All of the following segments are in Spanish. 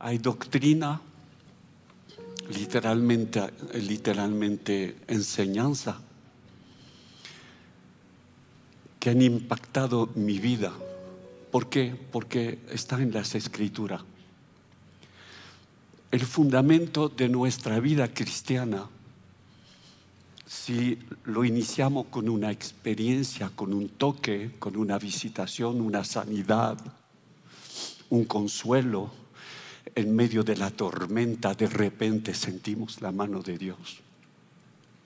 hay doctrina, literalmente, literalmente enseñanza, que han impactado mi vida. ¿Por qué? Porque está en las escrituras. El fundamento de nuestra vida cristiana, si lo iniciamos con una experiencia, con un toque, con una visitación, una sanidad, un consuelo, en medio de la tormenta de repente sentimos la mano de Dios.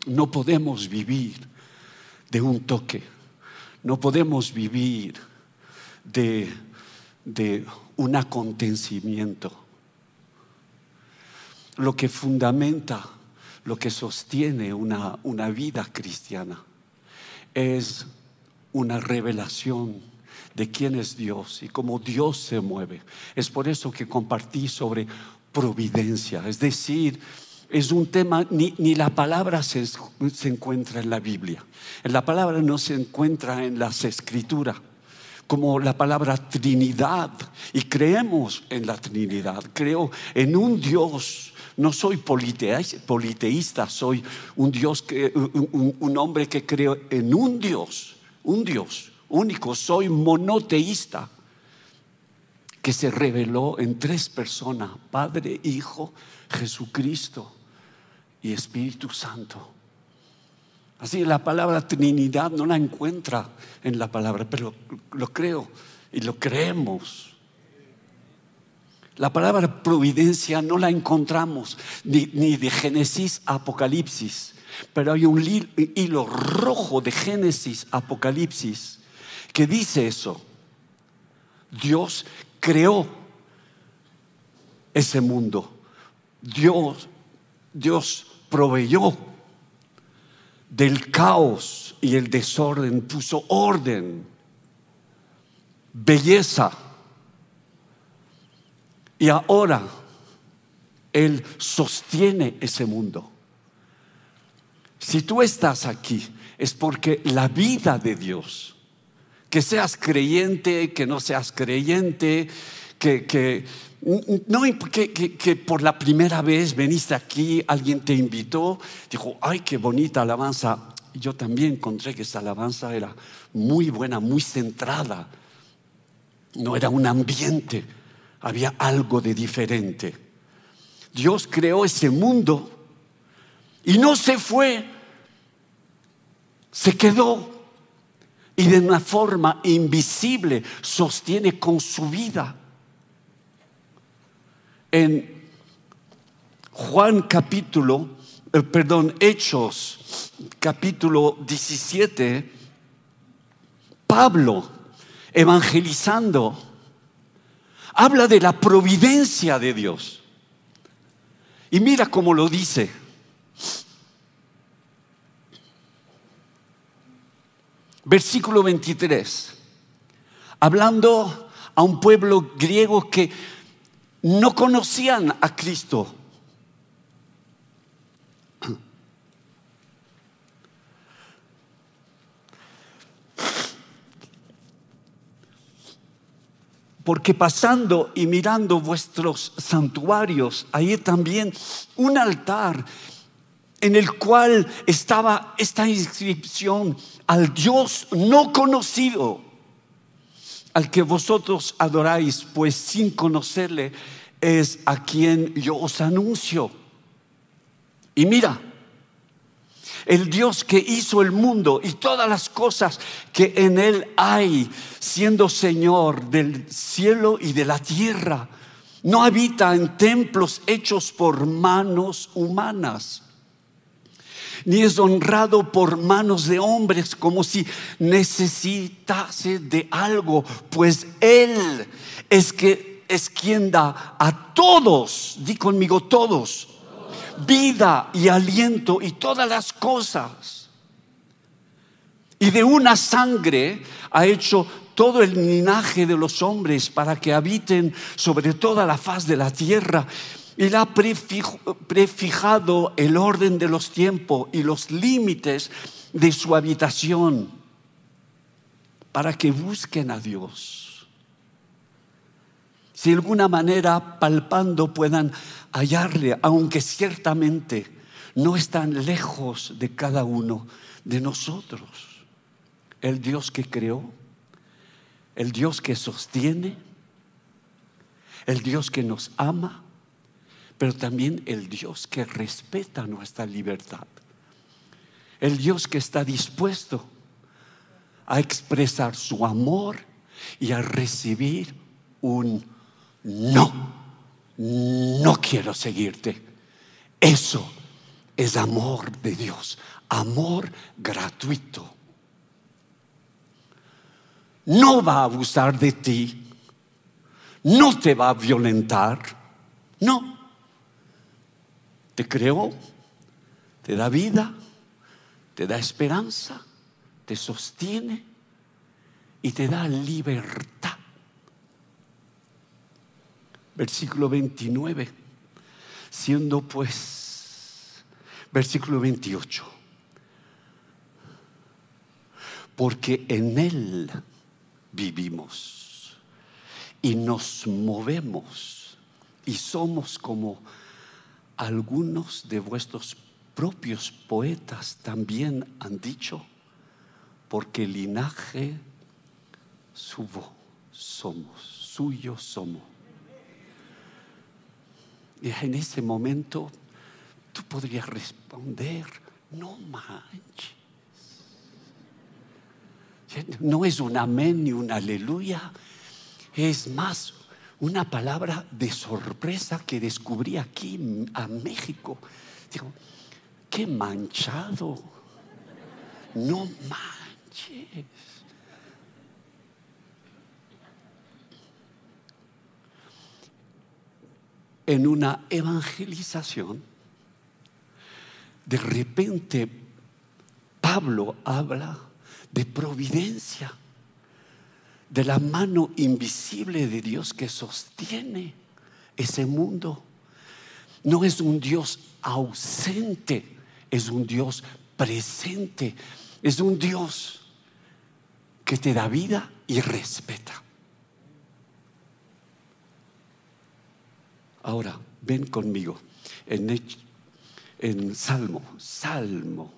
No podemos vivir de un toque, no podemos vivir de, un acontecimiento. Lo que fundamenta, lo que sostiene una, una vida cristiana es una revelación de quién es Dios y cómo Dios se mueve. Es por eso que compartí sobre providencia, es decir, es un tema, ni, la palabra se, se, encuentra en la Biblia, la palabra no se encuentra en las escrituras, como la palabra Trinidad, y creemos en la Trinidad, creo en un Dios. No soy politeísta, soy un Dios que, un, un hombre que creo en un Dios, un Dios único, soy monoteísta, que se reveló en tres personas, Padre, Hijo, Jesucristo y Espíritu Santo. Así la palabra Trinidad no la encuentra en la palabra, pero lo creo y lo creemos. La palabra providencia no la encontramos ni, ni de Génesis a Apocalipsis, pero hay un hilo rojo de Génesis a Apocalipsis que dice eso. Dios creó ese mundo. Dios, Dios proveyó del caos y el desorden, puso orden, belleza. Y ahora Él sostiene ese mundo. Si tú estás aquí, es porque la vida de Dios que seas creyente, que no seas creyente, que, no, que, por la primera vez veniste aquí, alguien te invitó, dijo, ay, qué bonita alabanza. Yo también encontré que esa alabanza era muy buena, muy centrada. No era un ambiente, había algo de diferente. Dios creó ese mundo y no se fue, se quedó y de una forma invisible sostiene con su vida. En Juan capítulo, eh, perdón, Hechos capítulo 17, Pablo evangelizando habla de la providencia de Dios. Y mira cómo lo dice. Versículo 23. Hablando a un pueblo griego que no conocían a Cristo. Porque pasando y mirando vuestros santuarios, hay también un altar en el cual estaba esta inscripción al Dios no conocido, al que vosotros adoráis, pues sin conocerle es a quien yo os anuncio. Y mira, el Dios que hizo el mundo y todas las cosas que en él hay, siendo Señor del cielo y de la tierra, no habita en templos hechos por manos humanas ni es honrado por manos de hombres como si necesitase de algo, pues Él es que es quien da a todos, di conmigo todos, vida y aliento y todas las cosas. Y de una sangre ha hecho todo el linaje de los hombres para que habiten sobre toda la faz de la tierra él ha prefijado el orden de los tiempos y los límites de su habitación para que busquen a Dios. si de alguna manera palpando puedan hallarle, aunque ciertamente no están lejos de cada uno de nosotros. El Dios que creó, el Dios que sostiene, el Dios que nos ama, pero también el Dios que respeta nuestra libertad. El Dios que está dispuesto a expresar su amor y a recibir un no, no quiero seguirte. Eso es amor de Dios, amor gratuito. No va a abusar de ti, no te va a violentar, no. Te creó, te da vida, te da esperanza, te sostiene y te da libertad. Versículo 29, siendo pues, versículo 28, porque en Él vivimos y nos movemos y somos como algunos de vuestros propios poetas también han dicho, porque linaje subo somos, suyo somos. Y en ese momento tú podrías responder, no manches. No es un amén ni un aleluya, es más una palabra de sorpresa que descubrí aquí a México. Digo, qué manchado, no manches. en una evangelización, de repente Pablo habla de providencia, de la mano invisible de Dios que sostiene ese mundo. No es un Dios ausente, es un Dios presente, es un Dios que te da vida y respeta. Ahora, ven conmigo en, Salmo, Salmo,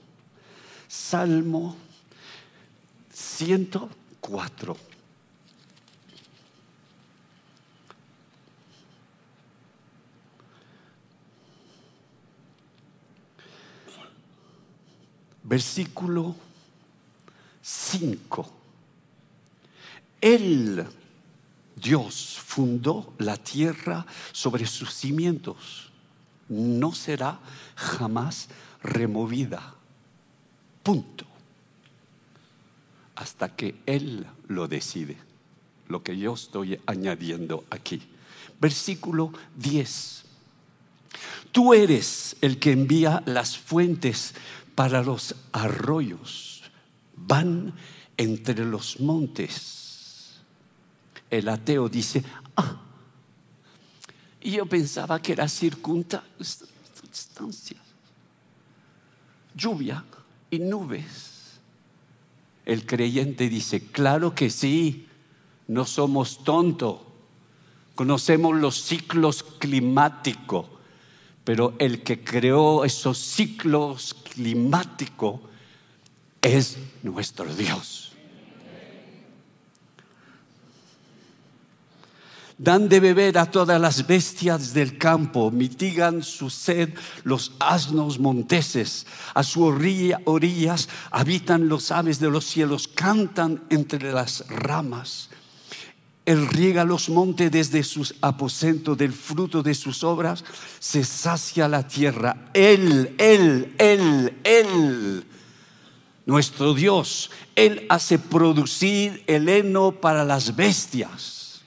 Salmo 104. Versículo 5. Él Dios fundó la tierra sobre sus cimientos. No será jamás removida. Punto. Hasta que Él lo decide. Lo que yo estoy añadiendo aquí. Versículo 10. Tú eres el que envía las fuentes para los arroyos. Van entre los montes el ateo dice, ah, y yo pensaba que era circunstancias, lluvia y nubes. El creyente dice, claro que sí, no somos tontos, conocemos los ciclos climáticos, pero el que creó esos ciclos climáticos es nuestro Dios. Dan de beber a todas las bestias del campo, mitigan su sed los asnos monteses, a su orilla, orillas habitan los aves de los cielos, cantan entre las ramas. Él riega los montes desde sus aposentos, del fruto de sus obras se sacia la tierra. Él, Él, Él, Él, nuestro Dios, Él hace producir el heno para las bestias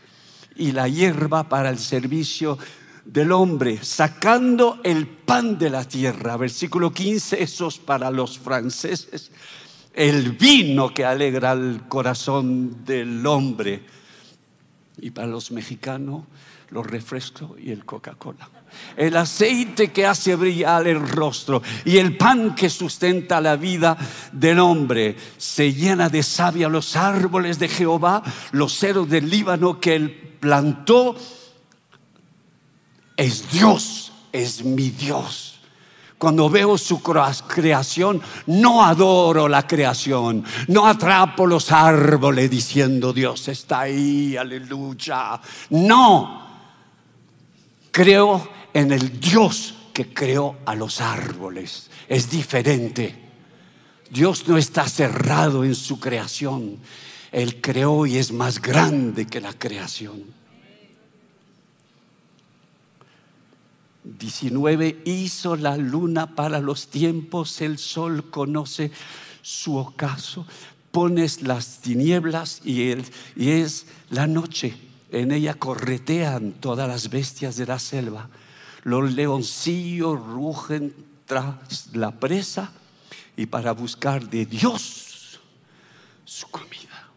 y la hierba para el servicio del hombre, sacando el pan de la tierra. Versículo 15, esos para los franceses, el vino que alegra el corazón del hombre. Y para los mexicanos, los refrescos y el Coca-Cola. El aceite que hace brillar el rostro y el pan que sustenta la vida del hombre. Se llena de savia los árboles de Jehová, los ceros del Líbano que el plantó es Dios, es mi Dios. Cuando veo su creación, no adoro la creación, no atrapo los árboles diciendo Dios está ahí, aleluya. No, creo en el Dios que creó a los árboles. Es diferente. Dios no está cerrado en su creación. Él creó y es más grande que la creación. 19 hizo la luna para los tiempos, el sol conoce su ocaso, pones las tinieblas y, y es la noche, en ella corretean todas las bestias de la selva, los leoncillos rugen tras la presa y para buscar de Dios su comida.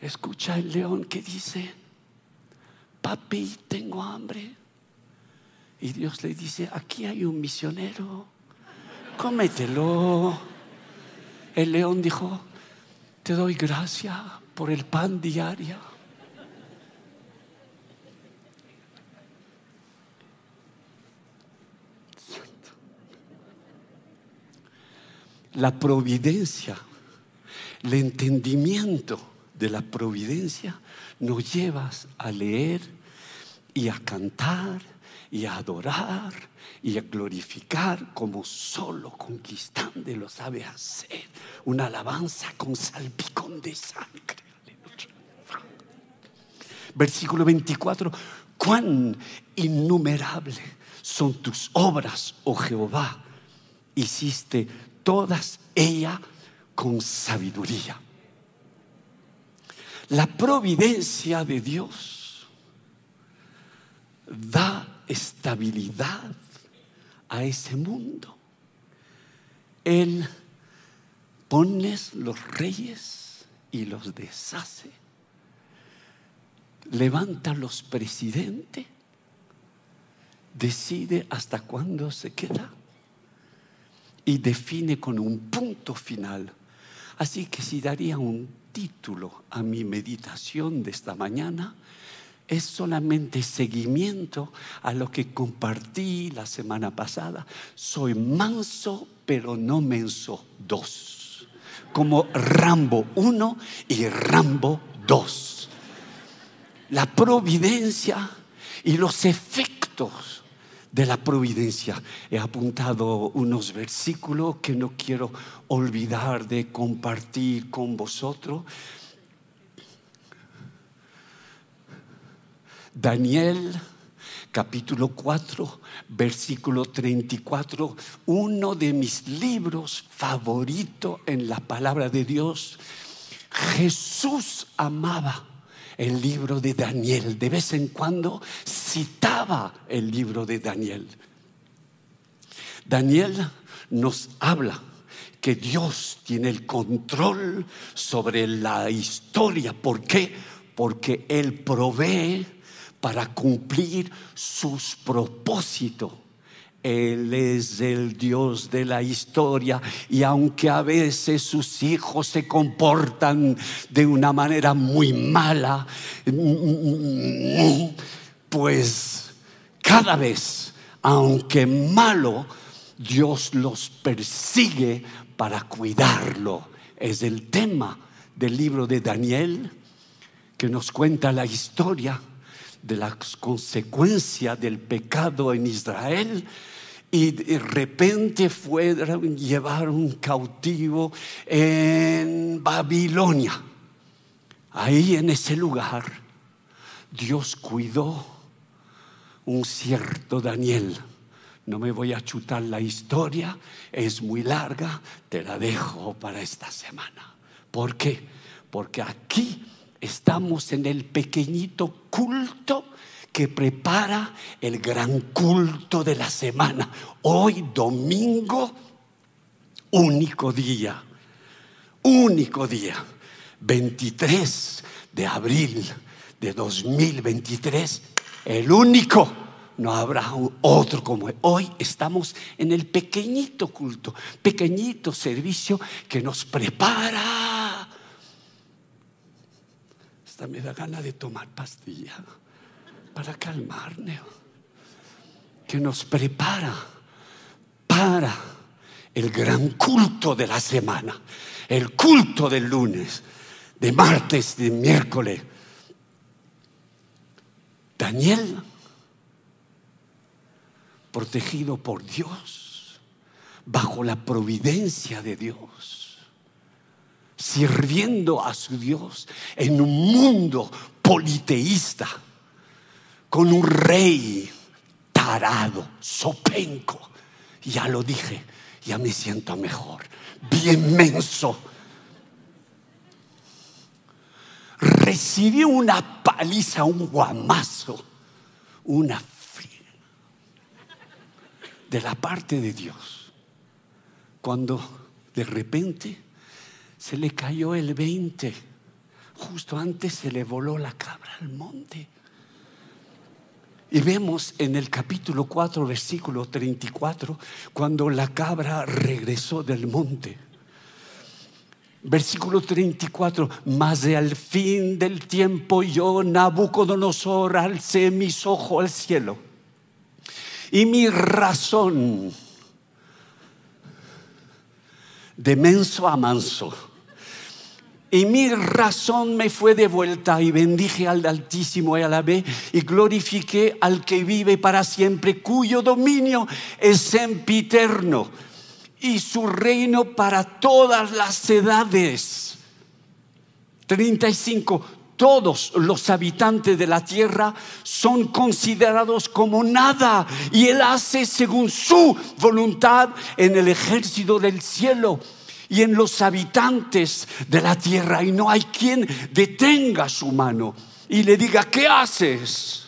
Escucha el león que dice, papi, tengo hambre. Y Dios le dice, aquí hay un misionero, cómetelo. El león dijo, te doy gracias por el pan diario. La providencia, el entendimiento de la providencia nos llevas a leer y a cantar y a adorar y a glorificar como solo conquistante lo sabe hacer. Una alabanza con salpicón de sangre. Versículo 24. Cuán innumerable son tus obras, oh Jehová. Hiciste todas ellas con sabiduría. La providencia de Dios da estabilidad a ese mundo. Él pone los reyes y los deshace. Levanta los presidentes. Decide hasta cuándo se queda. Y define con un punto final. Así que si daría un título a mi meditación de esta mañana es solamente seguimiento a lo que compartí la semana pasada. Soy manso, pero no menso dos. Como Rambo 1 y Rambo 2. La providencia y los efectos de la providencia. He apuntado unos versículos que no quiero olvidar de compartir con vosotros. Daniel capítulo 4, versículo 34, uno de mis libros favoritos en la palabra de Dios. Jesús amaba el libro de Daniel. De vez en cuando el libro de Daniel. Daniel nos habla que Dios tiene el control sobre la historia. ¿Por qué? Porque Él provee para cumplir sus propósitos. Él es el Dios de la historia y aunque a veces sus hijos se comportan de una manera muy mala, pues cada vez, aunque malo, Dios los persigue para cuidarlo. Es el tema del libro de Daniel que nos cuenta la historia de las consecuencias del pecado en Israel y de repente fueron llevar un cautivo en Babilonia. Ahí en ese lugar Dios cuidó un cierto Daniel. No me voy a chutar la historia, es muy larga, te la dejo para esta semana. ¿Por qué? Porque aquí estamos en el pequeñito culto que prepara el gran culto de la semana. Hoy domingo, único día, único día, 23 de abril de 2023, el único. No habrá otro como hoy estamos en el pequeñito culto, pequeñito servicio que nos prepara. Hasta me da gana de tomar pastilla para calmarnos, que nos prepara para el gran culto de la semana, el culto del lunes, de martes, de miércoles. Daniel, protegido por Dios, bajo la providencia de Dios, sirviendo a su Dios en un mundo politeísta, con un rey tarado, sopenco. Ya lo dije, ya me siento mejor, bien menso. Recibió una paliza, un guamazo, una de la parte de Dios. Cuando de repente se le cayó el 20, justo antes se le voló la cabra al monte. Y vemos en el capítulo 4, versículo 34, cuando la cabra regresó del monte. Versículo 34, más de al fin del tiempo yo, Nabucodonosor, alcé mis ojos al cielo. Y mi razón, de menso a manso, y mi razón me fue de vuelta y bendije al Altísimo y a la vez y glorifiqué al que vive para siempre, cuyo dominio es sempiterno y su reino para todas las edades. 35. Todos los habitantes de la tierra son considerados como nada y Él hace según su voluntad en el ejército del cielo y en los habitantes de la tierra y no hay quien detenga su mano y le diga, ¿qué haces?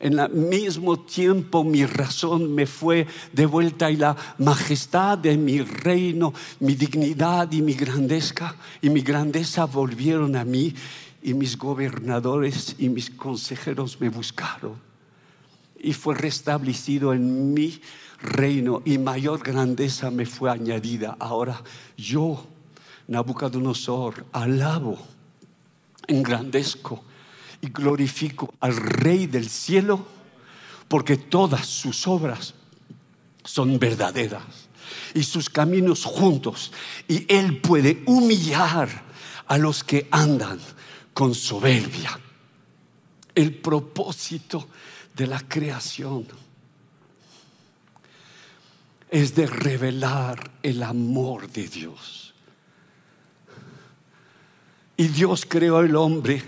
En el mismo tiempo mi razón me fue de vuelta y la majestad de mi reino, mi dignidad y mi grandeza y mi grandeza volvieron a mí y mis gobernadores y mis consejeros me buscaron y fue restablecido en mi reino y mayor grandeza me fue añadida. Ahora yo, Nabucodonosor, alabo, engrandezco y glorifico al Rey del cielo porque todas sus obras son verdaderas y sus caminos juntos y Él puede humillar a los que andan con soberbia. El propósito de la creación es de revelar el amor de Dios. Y Dios creó al hombre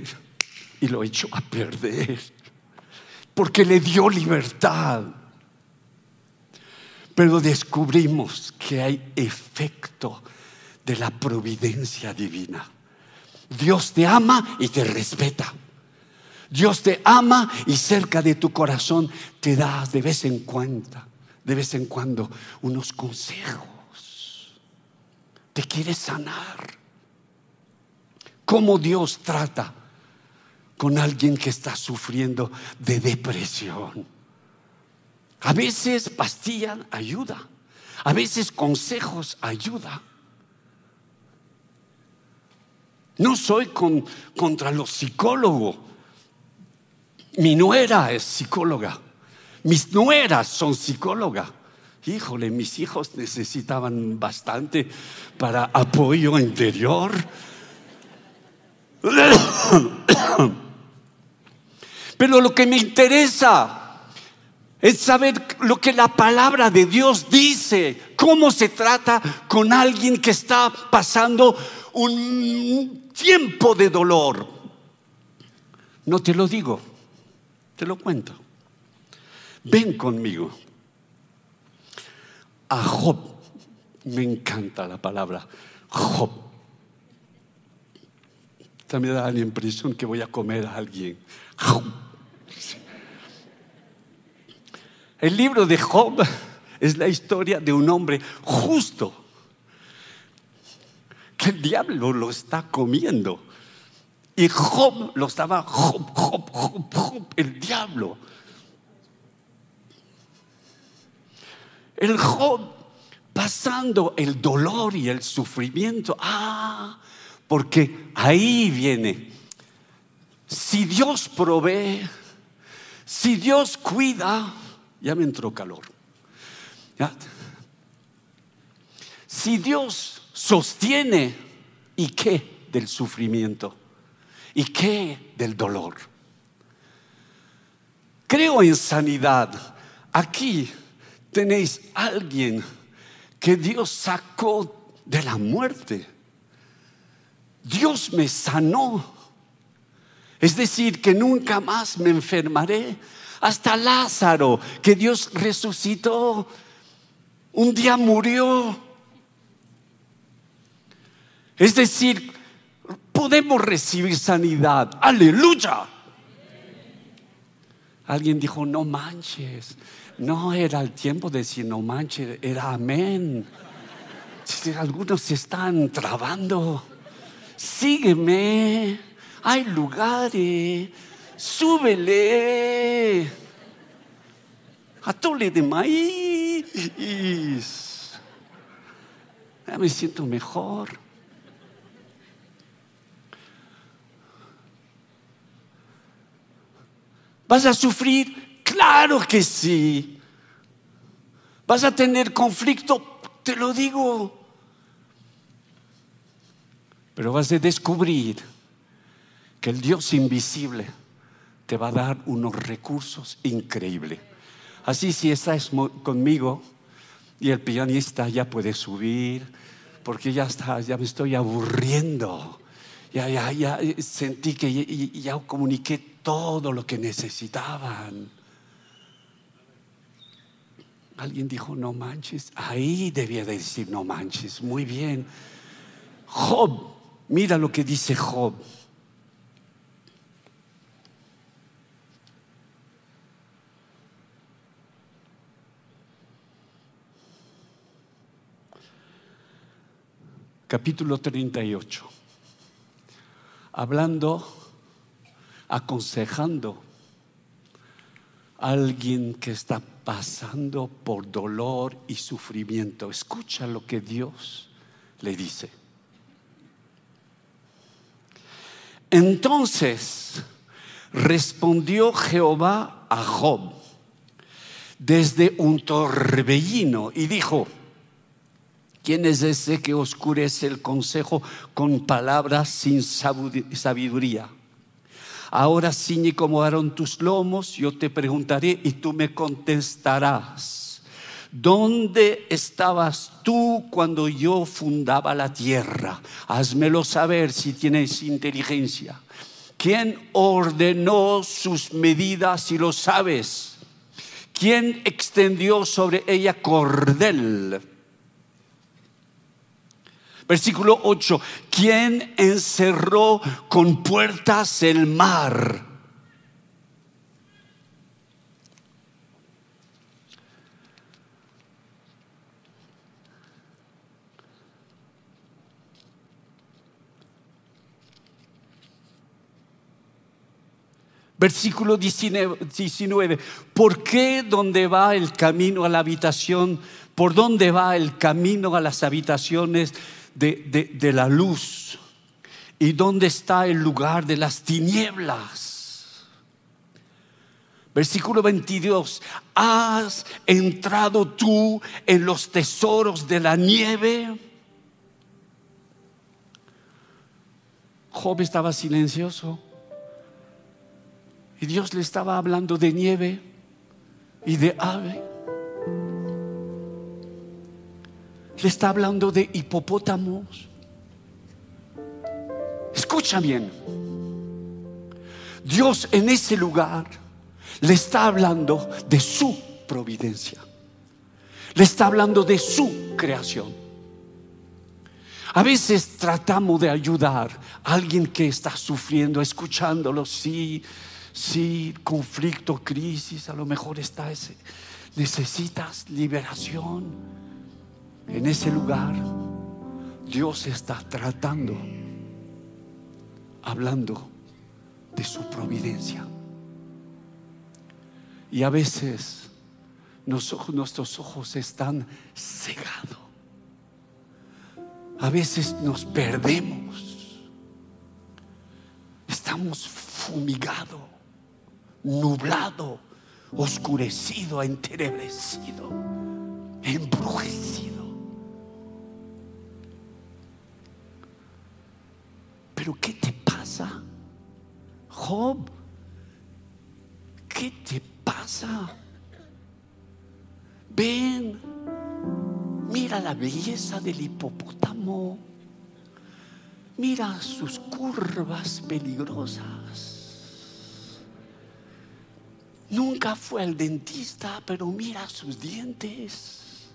y lo echó a perder, porque le dio libertad. Pero descubrimos que hay efecto de la providencia divina. Dios te ama y te respeta. Dios te ama y cerca de tu corazón te da de vez en cuando de vez en cuando unos consejos. Te quiere sanar. ¿Cómo Dios trata con alguien que está sufriendo de depresión? A veces pastilla ayuda. A veces consejos ayuda. No soy contra los psicólogos. Mi nuera es psicóloga. Mis nueras son psicólogas. Híjole, mis hijos necesitaban bastante para apoyo interior. Pero lo que me interesa es saber lo que la palabra de Dios dice, cómo se trata con alguien que está pasando un tiempo de dolor. No te lo digo, te lo cuento. Ven conmigo. A Job. Me encanta la palabra Job. También da la impresión que voy a comer a alguien. Job. El libro de Job es la historia de un hombre justo que el diablo lo está comiendo. Y Job lo estaba, Job, el diablo El Job pasando el dolor y el sufrimiento. Ah, porque ahí viene si Dios provee, si Dios cuida, ya me entró calor. Si Dios sostiene, ¿y qué del sufrimiento? ¿Y qué del dolor? Creo en sanidad. Aquí tenéis alguien que Dios sacó de la muerte. Dios me sanó. Es decir, que nunca más me enfermaré. Hasta Lázaro, que Dios resucitó, un día murió. Es decir, podemos recibir sanidad. Aleluya. Alguien dijo, no manches. No era el tiempo de decir no manches, era amén. Algunos se están trabando. Sígueme. Hay lugares. Súbele. Atole de maíz. Ya me siento mejor. ¿Vas a sufrir? Claro que sí. ¿Vas a tener conflicto? Te lo digo. Pero vas a descubrir que el Dios invisible te va a dar unos recursos increíbles. Así si estás conmigo y el pianista ya puede subir, porque ya está, ya me estoy aburriendo. Ya, ya, ya sentí que ya comuniqué todo lo que necesitaban. Alguien dijo, no manches. Ahí debía decir, no manches. Muy bien. Job, mira lo que dice Job. Capítulo 38. Hablando aconsejando a alguien que está pasando por dolor y sufrimiento. Escucha lo que Dios le dice. Entonces respondió Jehová a Job desde un torbellino y dijo, ¿quién es ese que oscurece el consejo con palabras sin sabiduría? Ahora ciñe como Aarón tus lomos, yo te preguntaré y tú me contestarás. ¿Dónde estabas tú cuando yo fundaba la tierra? Házmelo saber si tienes inteligencia. ¿Quién ordenó sus medidas si lo sabes? ¿Quién extendió sobre ella cordel? Versículo 8, ¿quién encerró con puertas el mar? Versículo 19, ¿por qué donde va el camino a la habitación? ¿Por dónde va el camino a las habitaciones? De, la luz. ¿Y dónde está el lugar de las tinieblas? Versículo 22, ¿has entrado tú en los tesoros de la nieve? Job estaba silencioso y Dios le estaba hablando de nieve y de ave. le está hablando de hipopótamos. Escucha bien. Dios en ese lugar le está hablando de su providencia. Le está hablando de su creación. A veces tratamos de ayudar a alguien que está sufriendo, escuchándolo, sí, sí, conflicto, crisis, a lo mejor está ese. Necesitas liberación en ese lugar Dios está tratando, hablando de su providencia. Y a veces nuestros ojos están cegados. A veces nos perdemos. Estamos fumigado, nublado, oscurecido, entenebrecido, embrujecido. ¿Qué te pasa? Job, ¿qué te pasa? Ven, mira la belleza del hipopótamo, mira sus curvas peligrosas. Nunca fue al dentista, pero mira sus dientes.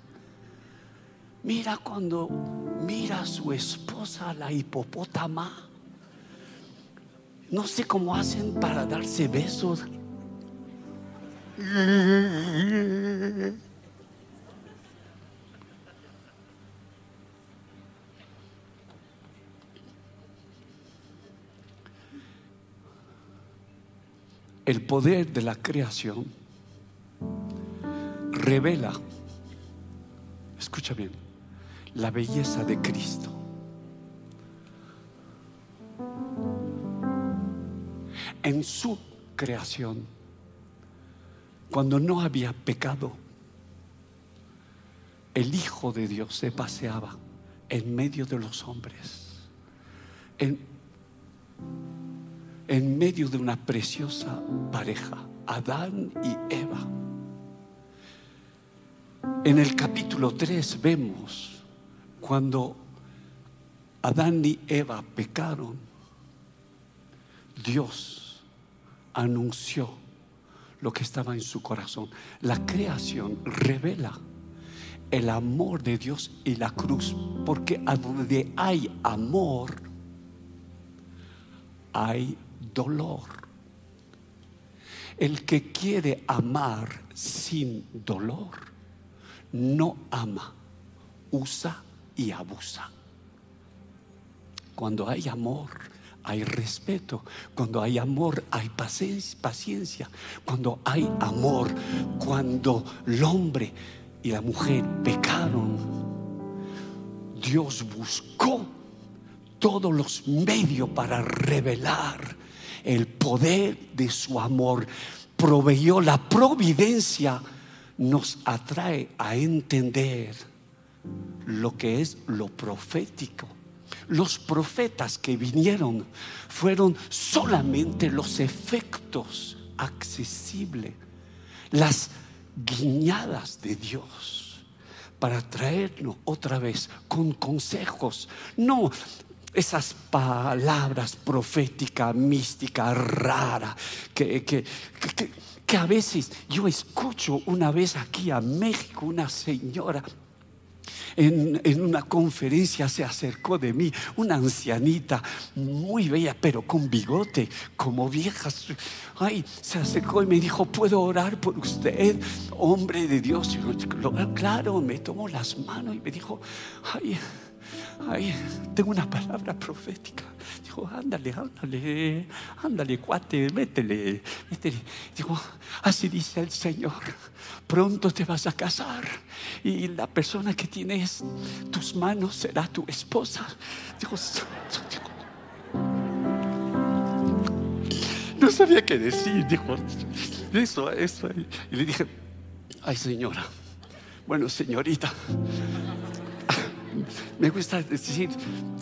Mira cuando mira a su esposa, la hipopótama. No sé cómo hacen para darse besos. El poder de la creación revela, escucha bien, la belleza de Cristo. En su creación, cuando no había pecado, el Hijo de Dios se paseaba en medio de los hombres, en, en medio de una preciosa pareja, Adán y Eva. En el capítulo 3 vemos cuando Adán y Eva pecaron, Dios anunció lo que estaba en su corazón. La creación revela el amor de Dios y la cruz, porque donde hay amor, hay dolor. El que quiere amar sin dolor, no ama, usa y abusa. Cuando hay amor, hay respeto. Cuando hay amor, hay paciencia. Cuando hay amor, cuando el hombre y la mujer pecaron, Dios buscó todos los medios para revelar el poder de su amor. Proveyó la providencia, nos atrae a entender lo que es lo profético. Los profetas que vinieron fueron solamente los efectos accesibles, las guiñadas de Dios para traernos otra vez con consejos, no esas palabras proféticas, místicas, raras, que, que, que, que, a veces yo escucho una vez aquí a México una señora en, una conferencia se acercó de mí una ancianita muy bella, pero con bigote, como vieja. Ay, se acercó y me dijo, ¿puedo orar por usted, hombre de Dios? Claro, me tomó las manos y me dijo, ay, ay, tengo una palabra profética. Dijo, ándale, ándale, ándale, cuate, métele, métele. Dijo, así dice el Señor, pronto te vas a casar y la persona que tienes tus manos será tu esposa. Dijo, no sabía qué decir, dijo, eso, eso. Y le dije, ay señora, bueno señorita, me gusta decir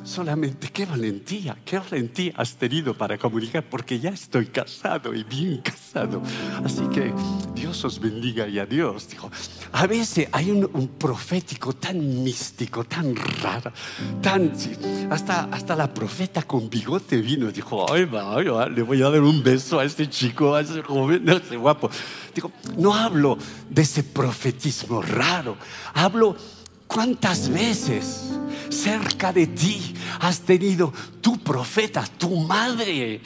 solamente qué valentía, qué valentía has tenido para comunicar, porque ya estoy casado y bien casado. Así que Dios os bendiga y adiós. Dijo, a veces hay un, profético tan místico, tan raro, tan... hasta, hasta la profeta con bigote vino, dijo, ay, va, le voy a dar un beso a este chico, a ese joven, a ese guapo. Digo, no hablo de ese profetismo raro, hablo ¿Cuántas veces cerca de ti has tenido tu profeta, tu madre?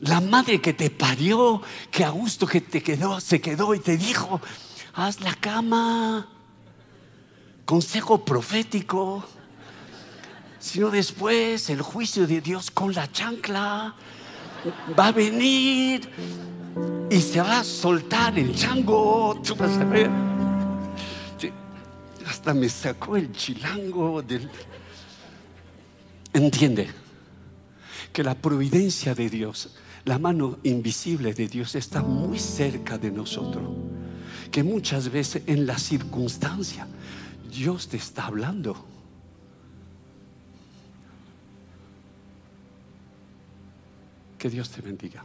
La madre que te parió, que a gusto que te quedó, se quedó y te dijo, haz la cama. Consejo profético. Sino después el juicio de Dios con la chancla va a venir y se va a soltar el chango. Tú vas a ver me sacó el chilango del... Entiende que la providencia de Dios la mano invisible de Dios está muy cerca de nosotros. Que muchas veces en la circunstancia Dios te está hablando. Que Dios te bendiga.